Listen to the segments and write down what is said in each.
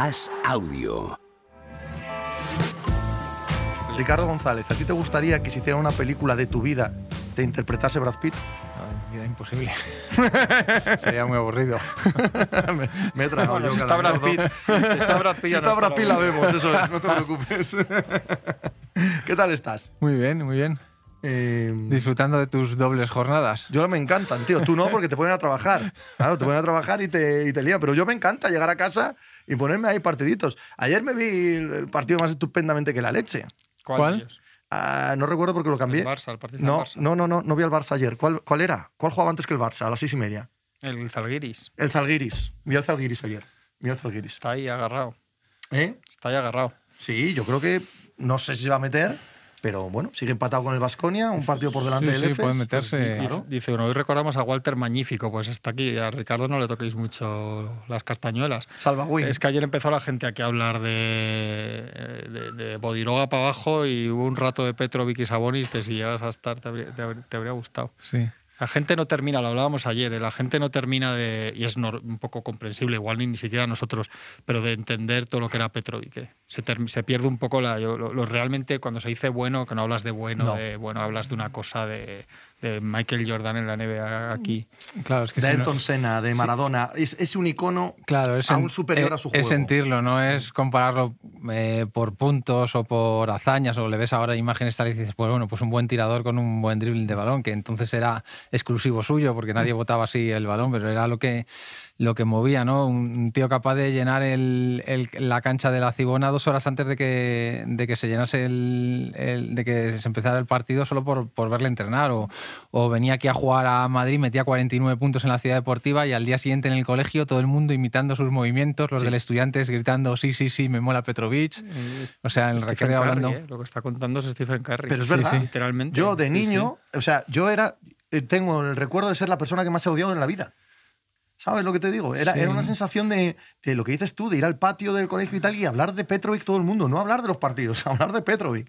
As Audio. Ricardo González, ¿a ti te gustaría que se hiciera una película de tu vida te interpretase Brad Pitt? No, vida imposible. Sería muy aburrido. me, me he tragado Bueno, yo si está Brad. Pitt, si está Brad Pitt, Si está Brad Pitt la vemos, eso es, no te preocupes. ¿Qué tal estás? Muy bien, muy bien. Eh, Disfrutando de tus dobles jornadas. yo me encantan, tío. Tú no, porque te ponen a trabajar. Claro, te ponen a trabajar y te, y te lían. Pero yo me encanta llegar a casa y ponerme ahí partiditos. Ayer me vi el partido más estupendamente que la leche. ¿Cuál? ¿Cuál? de ellos? Ah, no recuerdo porque lo cambié. El Barça, el partido No, del Barça. no, no, no, no vi al Barça ayer. ¿Cuál, ¿Cuál era? ¿Cuál jugaba antes que el Barça? A las seis y media. El Zalgiris. El Zalgiris. Vi al Zalgiris ayer. Vi al Zalgiris. Está ahí agarrado. ¿Eh? Está ahí agarrado. Sí, yo creo que no sé si se va a meter, pero bueno, sigue empatado con el Vasconia, un partido por delante Sí, del sí, Efes. puede meterse. Pues, Dice- claro. Dice uno, hoy recordamos a Walter Magnífico, pues está aquí. A Ricardo no le toquéis mucho las castañuelas. Salva Win. Es que ayer empezó la gente aquí a hablar de, de, de Bodiroga para abajo y hubo un rato de Petrovic y Sabonis que si llegas a estar te habría, te habría- te habría gustado. Sí. La gente no termina, lo hablábamos ayer, ¿eh? la gente no termina de, y es un poco comprensible, igual ni, ni siquiera nosotros, pero de entender todo lo que era Petrovic. ¿eh? Se, se pierde un poco la. yo- lo, lo realmente, cuando se dice bueno, que no hablas de bueno, No. de, bueno, hablas de una cosa de, de Michael Jordan en la NBA aquí. Claro, es que de si no- Ayrton Senna, de Maradona. Es, es un icono Claro, es, aún en- superior a su es juego. sentirlo, no es compararlo eh, por puntos o por hazañas, o le ves ahora imágenes tal y dices, pues bueno, pues un buen tirador con un buen dribbling de balón, que entonces era exclusivo suyo, porque nadie botaba así el balón, pero era lo que, lo que movía, ¿no? Un tío capaz de llenar el- el- la cancha de la Cibona dos horas antes de que, de que se llenase el, el- de que se empezara el partido solo por, por verle entrenar, o, o venía aquí a jugar a Madrid, metía 49 puntos en la ciudad deportiva y al día siguiente en el colegio todo el mundo imitando sus movimientos, los Sí. del estudiantes gritando sí, sí, sí, me mola Petrovic. O sea, en el Stephen recreo Curry, hablando. ¿eh? Lo que está contando es Stephen Curry. Pero es verdad. sí. Literalmente. Yo de Sí, niño, o sea, yo era, eh, tengo el recuerdo de ser la persona que más he odiado en la vida. ¿Sabes lo que te digo? Era, Sí. era una sensación de, de lo que dices tú, de ir al patio del colegio y tal y hablar de Petrovic todo el mundo, no hablar de los partidos, hablar de Petrovic.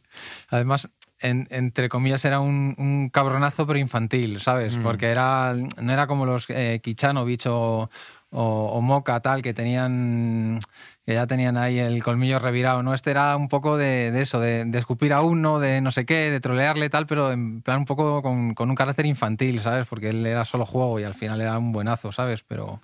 Además, en- entre comillas, era un, un cabronazo, pero infantil, ¿sabes? Mm. Porque era, no era como los eh, Kichanovich o, o, o Moca, tal, que tenían que ya tenían ahí el colmillo revirado, ¿no? Este era un poco de, de eso, de, escupir a uno, de no sé qué, de trolearle tal, pero en plan un poco con, con un carácter infantil, ¿sabes? Porque él era solo juego y al final era un buenazo, ¿sabes? Pero,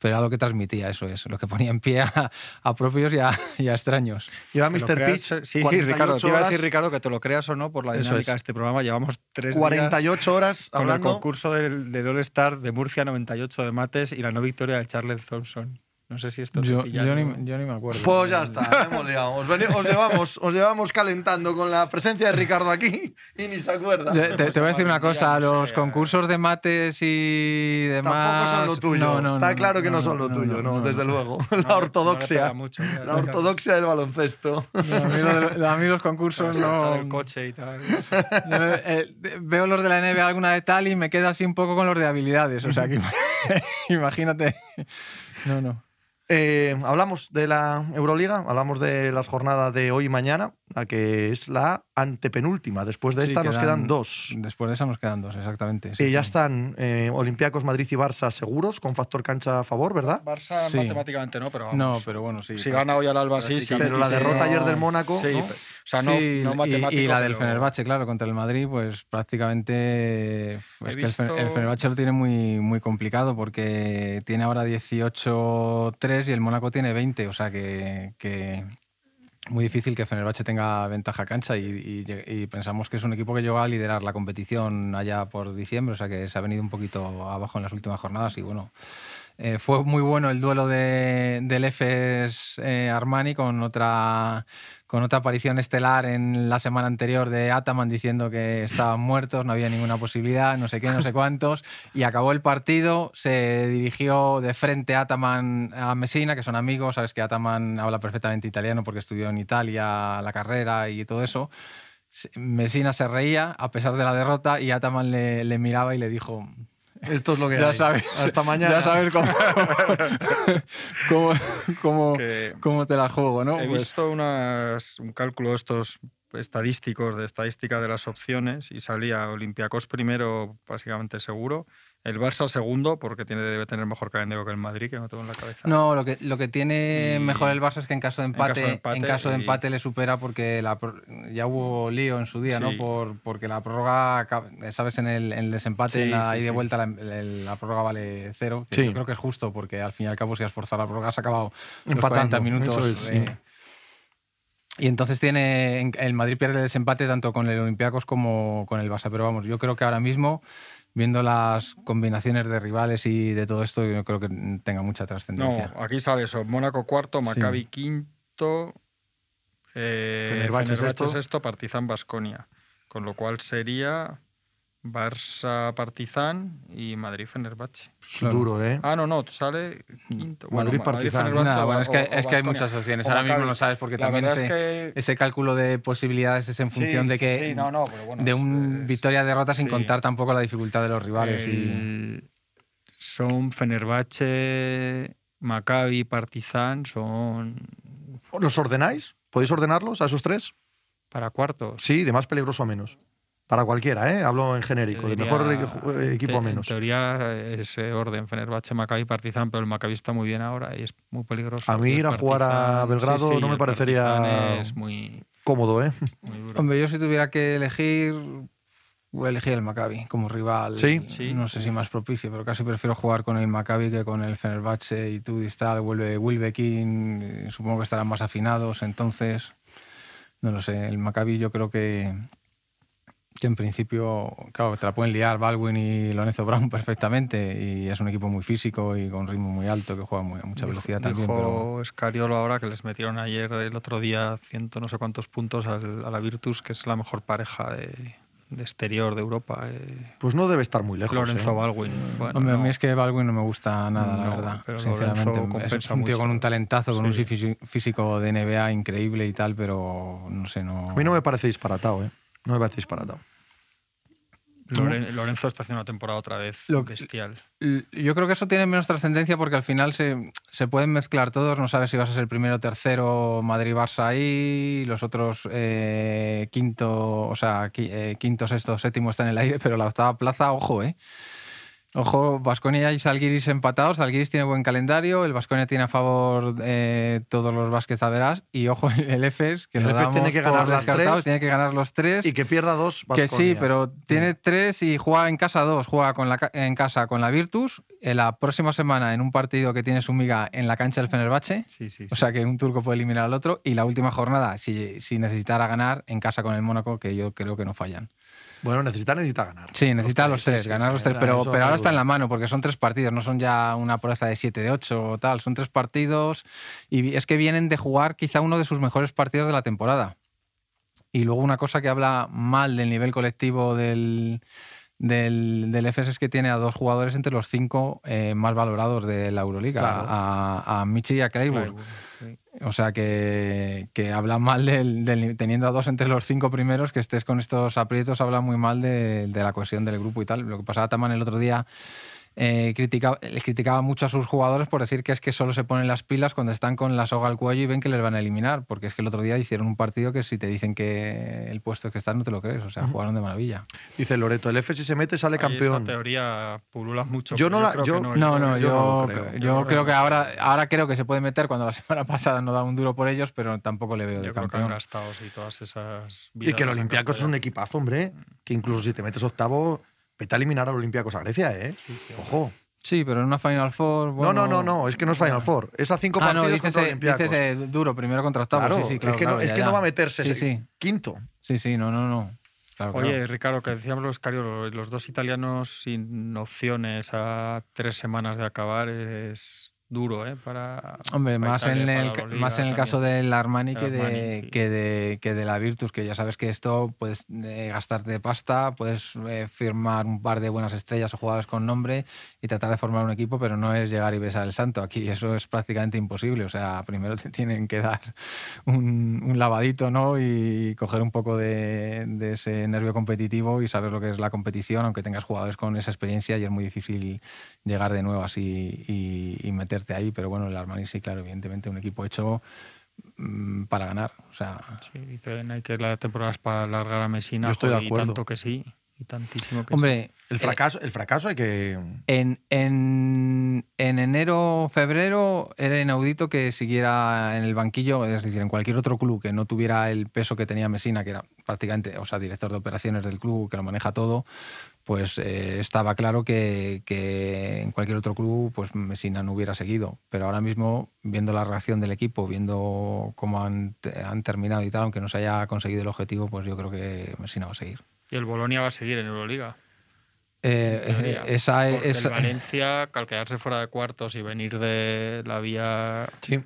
pero era lo que transmitía, eso es, lo que ponía en pie a, a propios y a, y a extraños. Lleva Mr. Pitch. Sí, sí, 48 Ricardo. Te iba a decir, Ricardo, que te lo creas o no por la dinámica es. de este programa. Llevamos tres días 48 horas con el concurso del, del All-Star de Murcia 98 de mates y la no victoria de Charles Thompson. No sé si esto Yo, yo, ni, yo ni me acuerdo. Pues ya está, hemos liado. Os, veni- os llevamos, os llevamos calentando con la presencia de Ricardo aquí y ni se acuerda. Te, te- te voy a decir una cosa, los eh. concursos de mates y demás... Tampoco son lo tuyo. No, no, Está no, claro que no, no, son lo no, tuyo, no, no, desde no. luego. La ortodoxia. mucho, mira, la ortodoxia del baloncesto. No, a, mí lo de- a mí los concursos no... el coche y tal. Yo, eh, veo los de la NBA alguna de tal y me quedo así un poco con los de habilidades. O sea, que imagínate. No, no. Eh, hablamos de la Euroliga, hablamos de las jornadas de hoy y mañana, la que es la antepenúltima. Después de Sí, esta nos quedan- dos. Después de esa nos quedan dos, exactamente. sí, Y ya sí. están eh, Olympiacos, Madrid y Barça seguros, con factor cancha a favor, ¿verdad? Barça Sí. matemáticamente no, pero No, vamos. pero bueno, sí. si gana hoy al Alba, sí, sí. Pero la sí, derrota no- ayer del Mónaco, Sí, ¿no? o sea, no, Sí, no y- matemático. y, la del pero- Fenerbahce, claro, contra el Madrid, pues prácticamente es que el, visto- Fe- el Fenerbahce lo tiene muy, muy complicado porque tiene ahora 18-3 y el Mónaco tiene 20, o sea que, que muy difícil que Fenerbahce tenga ventaja cancha y, y pensamos que es un equipo que llegó a liderar la competición allá por diciembre, o sea que se ha venido un poquito abajo en las últimas jornadas y bueno, eh, fue muy bueno el duelo de, del EFES eh, Armani con otra, con otra aparición estelar en la semana anterior de Ataman diciendo que estaban muertos, no había ninguna posibilidad, no sé qué, no sé cuántos. Y acabó el partido, se dirigió de frente Ataman a Messina, que son amigos, sabes que Ataman habla perfectamente italiano porque estudió en Italia la carrera y todo eso. Messina se reía a pesar de la derrota y Ataman le, le miraba y le dijo, Esto es lo que ya hay. sabes, Hasta mañana. Ya sabes cómo, cómo, cómo- te la juego, ¿no? He Pues- visto unas- un cálculo de estos estadísticos de estadística de las opciones y salía Olympiacos primero básicamente seguro, El Barça segundo, porque tiene, debe tener mejor calendario que el Madrid, que no tengo en la cabeza. No, lo que, lo que tiene Y- mejor el Barça es que en caso de en caso empate, de en empate caso de y- empate le supera porque la ya hubo lío en su día, ¿no? Por, porque la prórroga, sabes, en el, en el desempate, Sí, en la sí, ida y de sí. vuelta, la, prórroga vale cero. que. Yo creo que es justo, porque al fin y al cabo, si has forzado la prórroga, has acabado los Empatando, 40 minutos. eso es, sí. eh, y entonces tiene en- el Madrid pierde el desempate tanto con el Olympiacos como con el Barça. Pero vamos, yo creo que ahora mismo, viendo las combinaciones de rivales y de todo esto, yo creo que tenga mucha trascendencia. No, aquí sale eso. Mónaco cuarto, Maccabi quinto, eh, Fenerbahce Fenerbahce sexto. sexto, Partizan Basconia. Con lo cual sería Barça Partizan y Madrid Fenerbahce. Es Claro. duro, ¿eh? Ah, no, no, sale quinto. Madrid, Ma- Partizan. Bueno, es que, o- o es que hay muchas opciones. Ahora mismo no sabes porque La también ese, es que ese cálculo de posibilidades es en función Sí, de que sí, no, no, pero bueno, de un es- victoria-derrota sin sí. contar tampoco la dificultad de los rivales. y- Son Fenerbahce, Maccabi, Partizan, son ¿Los ordenáis? ¿Podéis ordenarlos a esos tres? para cuartos. Sí, de más peligroso a menos. Para cualquiera, ¿eh? Hablo en genérico, de mejor equ- eh, equipo te- a menos. En teoría, ese orden, Fenerbahce, Maccabi, Partizan, pero el Maccabi está muy bien ahora y es muy peligroso. A mí ir a jugar a Belgrado no me parecería- Es muy, Cómodo, ¿eh? muy duro. Hombre, yo si tuviera que elegir, voy a elegir el Maccabi como rival. Sí. Sí. No sé si más propicio, pero casi prefiero jugar con el Maccabi que con el Fenerbahce y tú tal, vuelve Wilbekin, supongo que estarán más afinados, entonces no lo sé, el Maccabi yo creo que que en principio, claro, te la pueden liar Baldwin y Lorenzo Brown perfectamente y es un equipo muy físico y con ritmo muy alto que juega muy, a mucha velocidad también. pero- Dijo Scariolo ahora que les metieron ayer, el otro día, ciento no sé cuántos puntos al- a la Virtus, que es la mejor pareja de, de exterior de Europa. eh, Pues no debe estar muy lejos. Lorenzo ¿eh? Baldwin. Bueno, Hombre, a no. mí es que Baldwin no me gusta nada, la No, verdad. pero Sinceramente, es un tío mucho. con un talentazo, con un Sí. físi- físico de NBA increíble y tal, pero no sé, no. A mí no me parece disparatado, ¿eh? No me parece disparatado. Lorenzo está haciendo una temporada otra vez Lo que- bestial. Yo creo que eso tiene menos trascendencia porque al final se, se pueden mezclar todos. No sabes si vas a ser primero, tercero, Madrid-Barça ahí, los otros eh, quinto, o sea, eh, quinto, sexto, séptimo está en el aire, pero la octava plaza, ojo, ¿eh? Ojo, Vasconia y Zalgiris empatados. Zalgiris tiene buen calendario. El Vasconia tiene a favor eh, todos los Vázquez Averas. Y ojo, el EFES, que El lo Efes tiene que ganar las tres. tiene que ganar los tres. Y que pierda dos. Que sí, Baskonia. pero tiene tres y juega en casa dos. Juega con la, en casa con la Virtus. En la próxima semana en un partido que tiene su miga en la cancha del Fenerbahce. Sí, sí, O sea que un turco puede eliminar al otro. Y la última jornada, si, si necesitara ganar, en casa con el Mónaco, que yo creo que no fallan. Bueno, necesita, necesita ganar. Sí, necesita los tres, ganar sí, los tres. Pero, pero ahora está en la mano, porque son tres partidos, no son ya una proeza de 7 de 8 o tal. Son tres partidos. Y es que vienen de jugar quizá uno de sus mejores partidos de la temporada. Y luego una cosa que habla mal del nivel colectivo del, del, del EFES es que tiene a dos jugadores entre los cinco eh, más valorados de la Euroliga, Claro. a, a Michi y a sí. O sea que, que habla mal del, del- teniendo a dos entre los cinco primeros, que estés con estos aprietos, habla muy mal de, de la cohesión del grupo y tal. Lo que pasaba también el otro día, eh, criticaba, les criticaba mucho a sus jugadores por decir que es que solo se ponen las pilas cuando están con la soga al cuello y ven que les van a eliminar, porque es que el otro día hicieron un partido que si te dicen que el puesto que están no te lo crees, o sea, jugaron de maravilla. Dice Loreto, el F si se mete sale Ahí campeón. Esa teoría pulula mucho. Yo no la- creo yo- que No, creo no, que- yo yo, no lo creo. yo Yo creo que ahora, ahora creo que se puede meter cuando la semana pasada no da un duro por ellos, pero tampoco le veo de Yo creo que han campeón. gastado sí, todas esas. Y que el Olympiacos es un equipazo, hombre. Que incluso si te metes octavo, vete a eliminar al Olympiacos a Grecia, ¿eh? Ojo. Sí, pero en una Final Four. No, bueno- no, no, no, es que no es Final Four. Es a cinco Ah, no, partidos dices, contra eh, Olympiacos. dices, eh, duro, primero contra octavos. Claro, sí, sí, claro, es que, claro, no, es ya, que ya. no va a meterse Sí, ese sí, quinto. sí, sí, no, no, no. Claro, Oye, claro. Ricardo, que decíamos los Cariolo, los dos italianos sin opciones a tres semanas de acabar es duro, ¿eh? Para, Hombre, para más Italia, en, para el, Euroliga más en el caso del Armani, El que, de, Armani, sí. que, de, que de la Virtus, que ya sabes que esto puedes eh, gastarte pasta, puedes eh, firmar un par de buenas estrellas o jugadores con nombre y tratar de formar un equipo, pero no es llegar y besar el santo. Aquí eso es prácticamente imposible. O sea, primero te tienen que dar un, un lavadito ¿no? y coger un poco de, de ese nervio competitivo y saber lo que es la competición, aunque tengas jugadores con esa experiencia y es muy difícil llegar de nuevo así y, y meterte ahí. Pero bueno, el Armani sí, claro, evidentemente un equipo hecho mm, para ganar. O sea, Sí, dicen hay que la temporada es para alargar a Messina. Yo estoy de joder, y acuerdo. tanto que sí. Y tantísimo que Hombre, El eh, fracaso, el fracaso hay que. En, en, en enero, febrero era inaudito que siguiera en el banquillo, es decir, en cualquier otro club que no tuviera el peso que tenía Mesina, que era prácticamente, o sea, director de operaciones del club, que lo maneja todo, pues eh, estaba claro que, que en cualquier otro club, pues Mesina no hubiera seguido. Pero ahora mismo, viendo la reacción del equipo, viendo cómo han, te- han terminado y tal, aunque no se haya conseguido el objetivo, pues yo creo que Mesina va a seguir. Y el Bolonia va a seguir en Euroliga. Eh, eh, esa, esa- el Valencia, al quedarse fuera de cuartos y venir de la vía. Sí.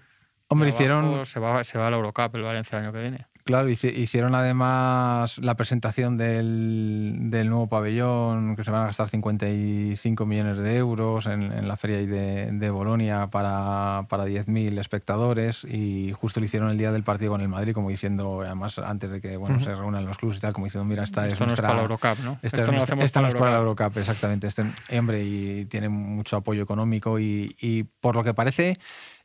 Hombre, abajo, hicieron, Se va, se va a la Eurocup el Valencia el año que viene. Claro, hici- hicieron además la presentación del, del nuevo pabellón, que se van a gastar 55 millones de euros en, en la feria de, de Bolonia para, para 10.000 espectadores y justo lo hicieron el día del partido con el Madrid, como diciendo, además antes de que bueno, se reúnan los clubes y tal, como diciendo, mira, esta Esto es no nuestra... es para la Eurocup, ¿no? Esta Esto es no nuestra- esta no es para la Eurocup. Exactamente. Este, hombre, y tiene mucho apoyo económico y, y por lo que parece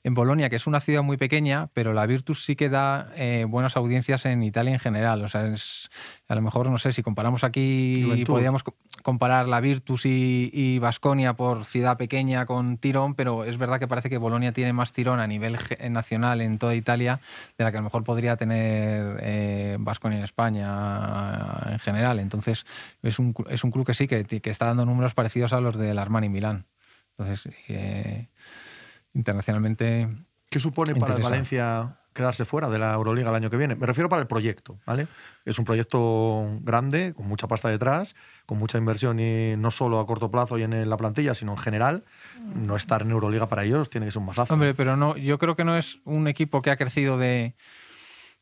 en Bolonia, que es una ciudad muy pequeña, pero la Virtus sí que da eh, buenas audiencias en Italia en general. O sea, es, a lo mejor, no sé, si comparamos aquí, Juventud. podríamos co- comparar la Virtus y Vasconia por ciudad pequeña con tirón, pero es verdad que parece que Bolonia tiene más tirón a nivel nacional en toda Italia de la que a lo mejor podría tener Vasconia en España en general. Entonces, es un, es un club que sí, que, que está dando números parecidos a los del Armani Milán. Entonces, eh, internacionalmente, ¿Qué supone para el. Valencia quedarse fuera de la Euroliga el año que viene? Me refiero para el proyecto, ¿vale? Es un proyecto grande, con mucha pasta detrás, con mucha inversión y no solo a corto plazo y en la plantilla, sino en general. No estar en Euroliga para ellos tiene que ser un masazo. Hombre, pero no, yo creo que no es un equipo que ha crecido de.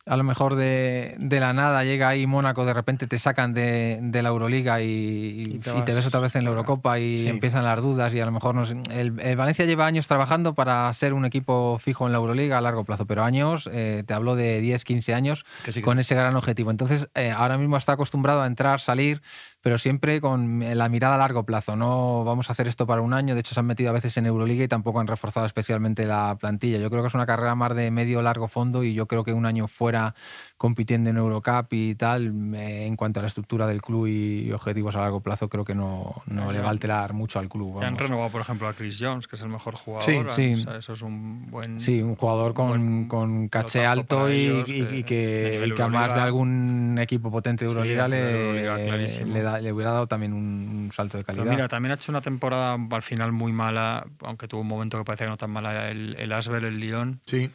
A lo mejor de, de la nada llega ahí Mónaco, de repente te sacan de, de la Euroliga y, y- Y te y te vas ves otra vez en la. Eurocopa y Sí. empiezan las dudas y a lo mejor no sé, el, el Valencia lleva años trabajando para ser un equipo fijo en la Euroliga a largo plazo, pero años, eh, te hablo de 10, 15 años sí, con sí. ese gran objetivo. Entonces, eh, ahora mismo está acostumbrado a entrar, salir, pero siempre con la mirada a largo plazo. No vamos a hacer esto para un año. De hecho, se han metido a veces en Euroliga y tampoco han reforzado especialmente la plantilla. Yo creo que es una carrera más de medio largo fondo y yo creo que un año fuera compitiendo en Eurocup y tal, eh, en cuanto a la estructura del club y objetivos a largo plazo, creo que no, no le va a alterar mucho al club. Ya han vamos. renovado, por ejemplo, a Chris Jones, que es el mejor jugador. Sí, sí. O sea, eso es un buen. Sí, un jugador con, buen con caché alto y, y- que- y que, de y que a más de algún equipo potente de Sí, Euroliga de le, Euroliga, clarísimo. le, da- le hubiera dado también un salto de Pero calidad. mira, también ha hecho una temporada al final muy mala, aunque tuvo un momento que parecía que no tan mala, el, el Asbel, el Lyon. Sí.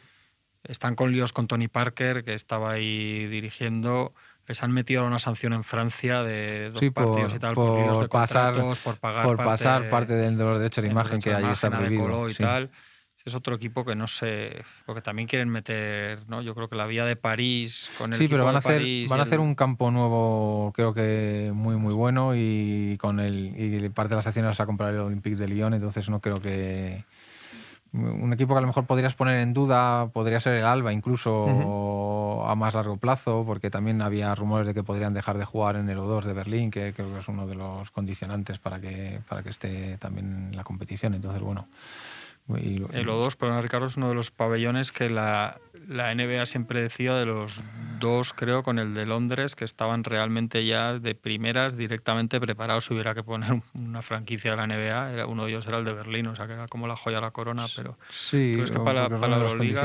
Están con líos con Tony Parker, que estaba ahí dirigiendo. Les han metido una sanción en Francia de dos Sí, por- partidos y tal, por, por líos de pasar- contratos, por pagar por parte, pasar parte del de los derechos de imagen que de ahí está prohibido. Y sí. tal. Es otro equipo que no sé, porque también quieren meter, ¿no? Yo creo que la vía de París con el Sí, equipo pero van a hacer, París van a hacer un campo nuevo, creo que muy muy bueno y con el y parte de las acciones las va a comprar el Olympique de Lyon, entonces no creo que un equipo que a lo mejor podrías poner en duda podría ser el Alba incluso a más largo plazo, porque también había rumores de que podrían dejar de jugar en el O2 de Berlín, que creo que es uno de los condicionantes para que para que esté también en la competición. Entonces, bueno, y- El O2, perdón, Ricardo, es uno de los pabellones que la, la NBA siempre decía de los dos, creo, con el de Londres, que estaban realmente ya de primeras directamente preparados si hubiera que poner un- una franquicia de la NBA. Era, uno de ellos era el de Berlín, o sea que era como la joya de la corona, pero sí, creo que o para, para la Euroliga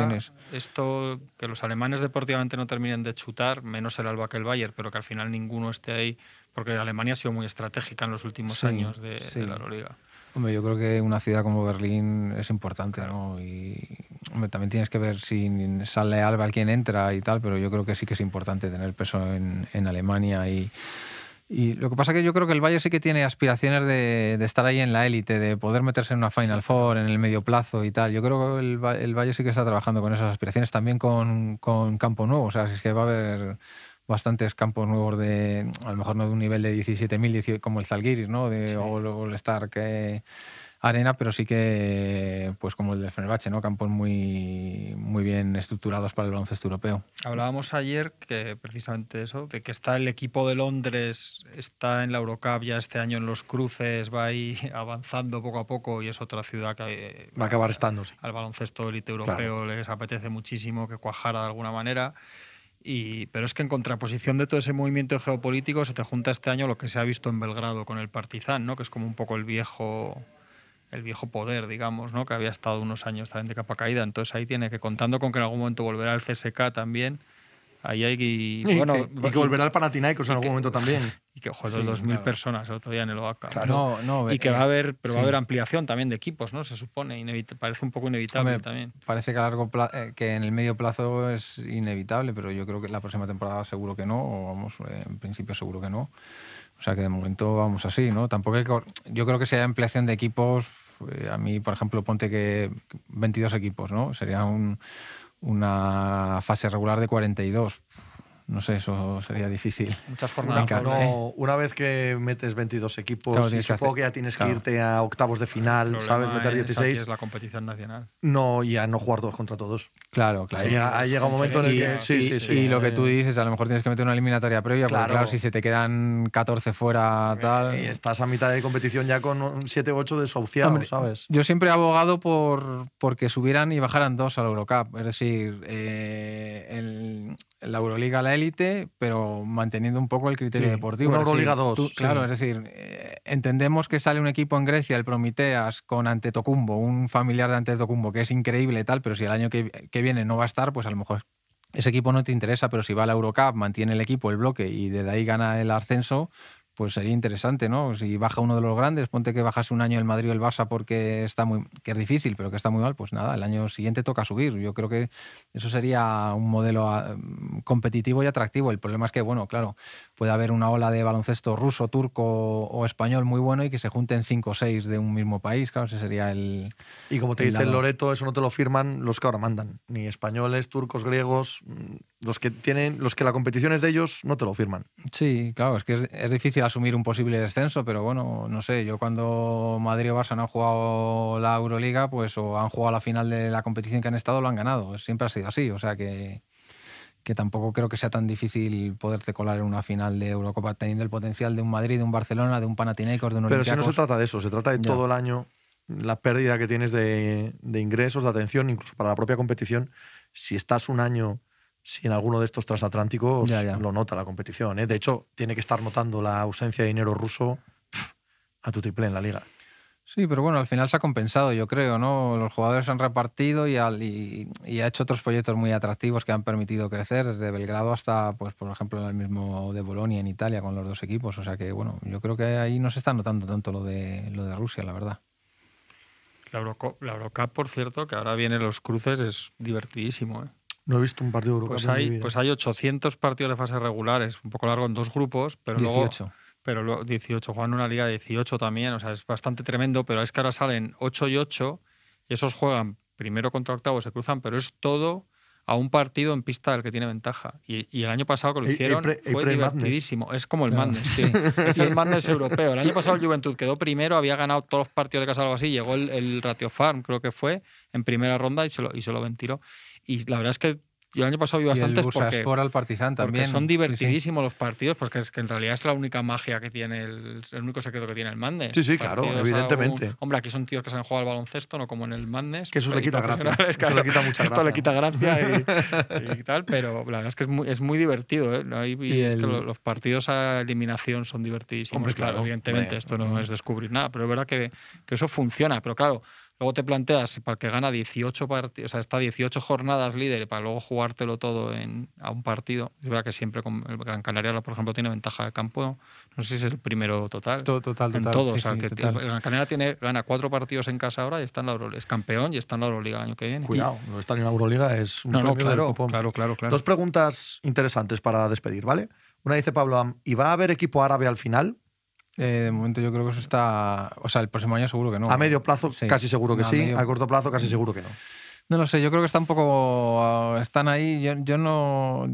esto, que los alemanes deportivamente no terminen de chutar, menos el Alba que el Bayern, pero que al final ninguno esté ahí, porque Alemania ha sido muy estratégica en los últimos Sí, años de, de la Euroliga. Hombre, yo creo que una ciudad como Berlín es importante, ¿no? Y hombre, también tienes que ver si sale Alba quien entra y tal, pero yo creo que sí que es importante tener peso en, en Alemania y, y lo que pasa que yo creo que el Bayern sí que tiene aspiraciones de, de estar ahí en la élite, de poder meterse en una Final Four en el medio plazo y tal. Yo creo que el, el Bayern sí que está trabajando con esas aspiraciones, también con, con campo nuevo. O sea, si es que va a haber bastantes campos nuevos de, a lo mejor no de un nivel de 17.000 18 como el Zalgiris, ¿no? De, O el All Star que Arena, pero sí que, pues como el del Fenerbahce, ¿no? Campos muy, muy bien estructurados para el baloncesto europeo. Hablábamos ayer que precisamente eso, de que está el equipo de Londres, está en la Eurocup ya este año en los cruces, va ahí avanzando poco a poco y es otra ciudad que eh, Va a acabar estando, sí. al baloncesto élite europeo les apetece muchísimo que cuajara de alguna manera. Y, pero es que en contraposición de todo ese movimiento geopolítico se te junta este año lo que se ha visto en Belgrado con el Partizan, ¿no? que es como un poco el viejo el viejo poder, digamos, ¿no? que había estado unos años también de capa caída. Entonces ahí tiene que, contando con que en algún momento volverá el CSK también, ahí hay que... Y, bueno, que, y que volverá el Panathinaikos en algún momento también. Y que, joder, Sí, 2.000 claro. personas el otro día en el OACA. No, no, Y que eh, va a haber, pero va a sí. haber ampliación también de equipos, ¿no? Se supone, parece un poco inevitable Hombre, también. Parece que a largo eh, que en el medio plazo es inevitable, pero yo creo que la próxima temporada seguro que no, o vamos, eh, en principio seguro que no. O sea que de momento vamos así, ¿no? Tampoco hay que yo creo que si hay ampliación de equipos, eh, a mí, por ejemplo, ponte que 22 equipos, ¿no? Sería un- una fase regular de 42. No sé, eso sería difícil. Muchas Una, jornadas. Claro, por- no, una vez que metes 22 equipos, Claro, y supongo hacer- que ya tienes claro. que irte a octavos de final, ¿sabes? Meter es- aquí 16. es la competición nacional. No, y a no jugar todos contra todos. Claro, claro. Ahí llega, ahí llega un momento en el que. conferencia, Sí, y, sí, sí. y lo que tú dices, a lo mejor tienes que meter una eliminatoria previa, porque Claro. claro, si se te quedan 14 fuera, tal. Y estás a mitad de competición ya con 7 u 8 desahuciados, ¿sabes? Yo siempre he abogado por porque subieran y bajaran dos al Eurocup, es decir, eh, el- la Euroliga a la élite, pero manteniendo un poco el criterio Sí, deportivo. una Euroliga dos, tú- sí. Claro, es decir, eh, entendemos que sale un equipo en Grecia, el Promiteas, con Antetokounmpo, un familiar de Antetokounmpo, que es increíble y tal, pero si el año que, que viene no va a estar, pues a lo mejor ese equipo no te interesa, pero si va a la Eurocup, mantiene el equipo, el bloque y desde ahí gana el ascenso, pues sería interesante, ¿no? Si baja uno de los grandes, ponte que bajase un año el Madrid o el Barça porque está muy, que es difícil, pero que está muy mal, pues nada, el año siguiente toca subir. Yo creo que eso sería un modelo ah, competitivo y atractivo. El problema es que, bueno, claro, puede haber una ola de baloncesto ruso, turco o español muy bueno y que se junten cinco o seis de un mismo país, claro, ese sería el... Y como te el dice el Loreto, eso no te lo firman los que ahora mandan. Ni españoles, turcos, griegos. mm, Los que tienen, los que la competición es de ellos, no te lo firman. Sí, claro, es que es, es difícil asumir un posible descenso, pero bueno, no sé, yo cuando Madrid o Barça no han jugado la Euroliga, pues o han jugado la final de la competición que han estado, lo han ganado. Siempre ha sido así, o sea que, que tampoco creo que sea tan difícil poderte colar en una final de Eurocopa teniendo el potencial de un Madrid, de un Barcelona, de un Panathinaikos, de un Pero si no se trata de eso, se trata de Ya. todo el año, la pérdida que tienes de, de ingresos, de atención, incluso para la propia competición. Si estás un año sin alguno de estos transatlánticos, Ya, ya. lo nota la competición. ¿eh? De hecho, tiene que estar notando la ausencia de dinero ruso a tu triple en la liga. Sí, pero bueno, al final se ha compensado, yo creo, ¿no? Los jugadores se han repartido y, al- y- y ha hecho otros proyectos muy atractivos que han permitido crecer, desde Belgrado hasta, pues, por ejemplo, el mismo de Bolonia en Italia con los dos equipos. O sea que, bueno, yo creo que ahí no se está notando tanto lo de, lo de Rusia, la verdad. La, Eurocup, por cierto, que ahora vienen los cruces, es divertidísimo. ¿eh? No he visto un partido europeo Pues en mi hay, vida. pues hay 800 partidos de fase regular, es un poco largo en dos grupos, pero luego 18. Pero luego 18, juegan una liga de 18 también, o sea, es bastante tremendo, pero es que ahora salen 8 y 8 y esos juegan primero contra octavos, se cruzan, pero es todo a un partido en pista del que tiene ventaja. Y, y el año pasado que lo El- el hicieron pre- fue divertidísimo. Es como el Claro, Madness, sí. tío. Es el Madness europeo. El año pasado el Juventud quedó primero, había ganado todos los partidos de casa o algo así, llegó el, el Ratio Farm, creo que fue, en primera ronda y se lo, y se lo ventiló. Y la verdad es que yo el año pasado vi Y el bastantes porque... Al Partizan Porque también. son sí. divertidísimos los partidos, porque es que en realidad es la única magia que tiene, el, el único secreto que tiene el Madness. Sí, sí, claro, Partidos evidentemente. un- hombre, aquí son tíos que se han jugado al baloncesto, no como en el Madness. Que eso le pero quita gracia, eso le quita mucha Esto gracia. le quita gracia y, y tal, pero la verdad es que es muy, es muy divertido. ¿eh? Ahí- y Y es que el- lo- los partidos a eliminación son divertidísimos. Hombre, claro, claro, evidentemente, esto no es descubrir nada, pero es verdad que, que eso funciona. Pero claro, Luego te planteas para el que gana 18 partidos, o sea, está 18 jornadas líder para luego jugártelo todo en, a un partido. Es verdad que siempre con el Gran Canaria, por ejemplo, tiene ventaja de campo. No sé si es el primero total. To- Total, total. en todo. sí, o sea, sí, que total. el Gran Canaria tiene, gana cuatro partidos en casa ahora y está en la Euroliga. Es campeón y está en la Euroliga el año que viene. Cuidado, no estar en la Euroliga es un No, no, claro, claro, claro, claro. Dos preguntas interesantes para despedir, ¿vale? Una dice Pablo Am, ¿y va a haber equipo árabe al final? Eh, de momento yo creo que eso está. O sea, el próximo año seguro que no. a medio plazo Sí. casi seguro que sí, medio- a corto plazo casi seguro que no. No lo sé, yo creo que está un poco. Están ahí. Yo, yo no.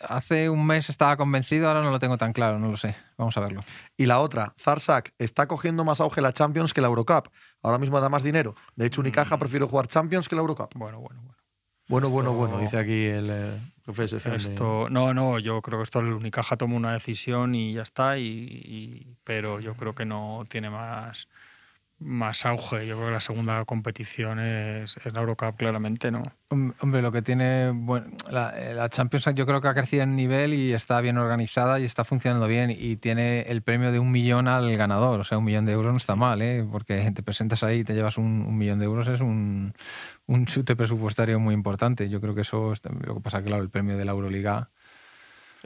Hace un mes estaba convencido, ahora no lo tengo tan claro, no lo sé. Vamos a verlo. Y la otra, Zarsak, está cogiendo más auge la Champions que la Eurocup. Ahora mismo da más dinero. De hecho, Unicaja Mm. prefiere jugar Champions que la Eurocup. Bueno, bueno, bueno. Bueno, bueno, Esto- bueno, dice aquí el eh, jefe de sección de- Esto, no, no, yo creo que esto el Unicaja toma una decisión y ya está, y, y- pero yo creo que no tiene más. Más auge. Yo creo que la segunda competición es, es la Eurocup, claramente, ¿no? Hom- Hombre, lo que tiene. Bueno, la, la Champions yo creo que ha crecido en nivel y está bien organizada y está funcionando bien. Y tiene el premio de un millón al ganador. O sea, un millón de euros no está mal, ¿eh? Porque te presentas ahí y te llevas un, un millón de euros, es un, un chute presupuestario muy importante. Yo creo que eso. está- Lo que pasa, claro, el premio de la Euroliga.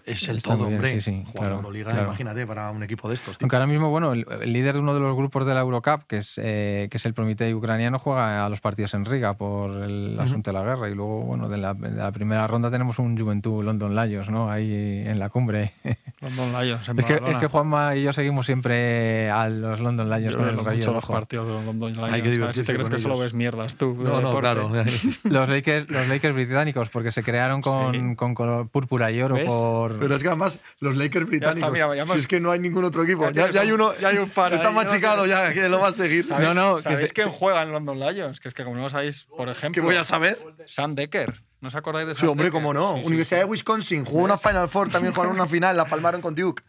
Es el Está todo, bien, hombre. sí, sí, Jugar claro, la Euroliga, claro. imagínate, para un equipo de estos. tío. Aunque ahora mismo, bueno, el, el líder de uno de los grupos de la Eurocup, que es, eh, que es el Prometei ucraniano, juega a los partidos en Riga por el asunto de la guerra. Y luego, bueno, de la, de la primera ronda tenemos un Juventud London Lions, ¿no? Ahí en la cumbre. London Lions en es, que, es Badalona. que Juanma y yo seguimos siempre a los London Lions Yo con el mucho rayo los partidos de los London Lions. Hay que divertirse te crees con que solo ves mierdas tú. No, no, deporte. claro. Los Lakers, los Lakers británicos, porque se crearon con, Sí. con color púrpura y oro ¿Ves? por por. Pero es que además, los Lakers británicos. Está, mira, si es que no hay ningún otro equipo. Ya, ya, ya hay uno. Ya hay un fan Está ahí, machicado ya, que lo va a seguir. ¿Sabéis, no, no, que se, quién juega en London Lions? Que es que, como no lo sabéis, por ejemplo. ¿Qué voy a saber? Sam Decker. ¿No os acordáis de Sam Sí, hombre, Decker? cómo no. Sí, sí, Universidad sí. de Wisconsin. Jugó una Final Four, también jugaron una final, la palmaron con Duke.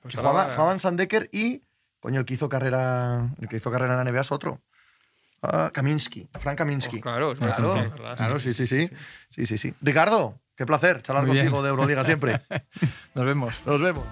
Pues jugaban, jugaban Sam Decker y. Coño, el que hizo carrera, el que hizo carrera en la NBA es otro. Ah, Kaminsky, Frank Kaminsky. Oh, claro, claro, claro, claro sí, sí, sí, sí, sí, sí. Ricardo, qué placer charlar Muy bien. contigo de Euroliga siempre. Nos vemos. Nos vemos.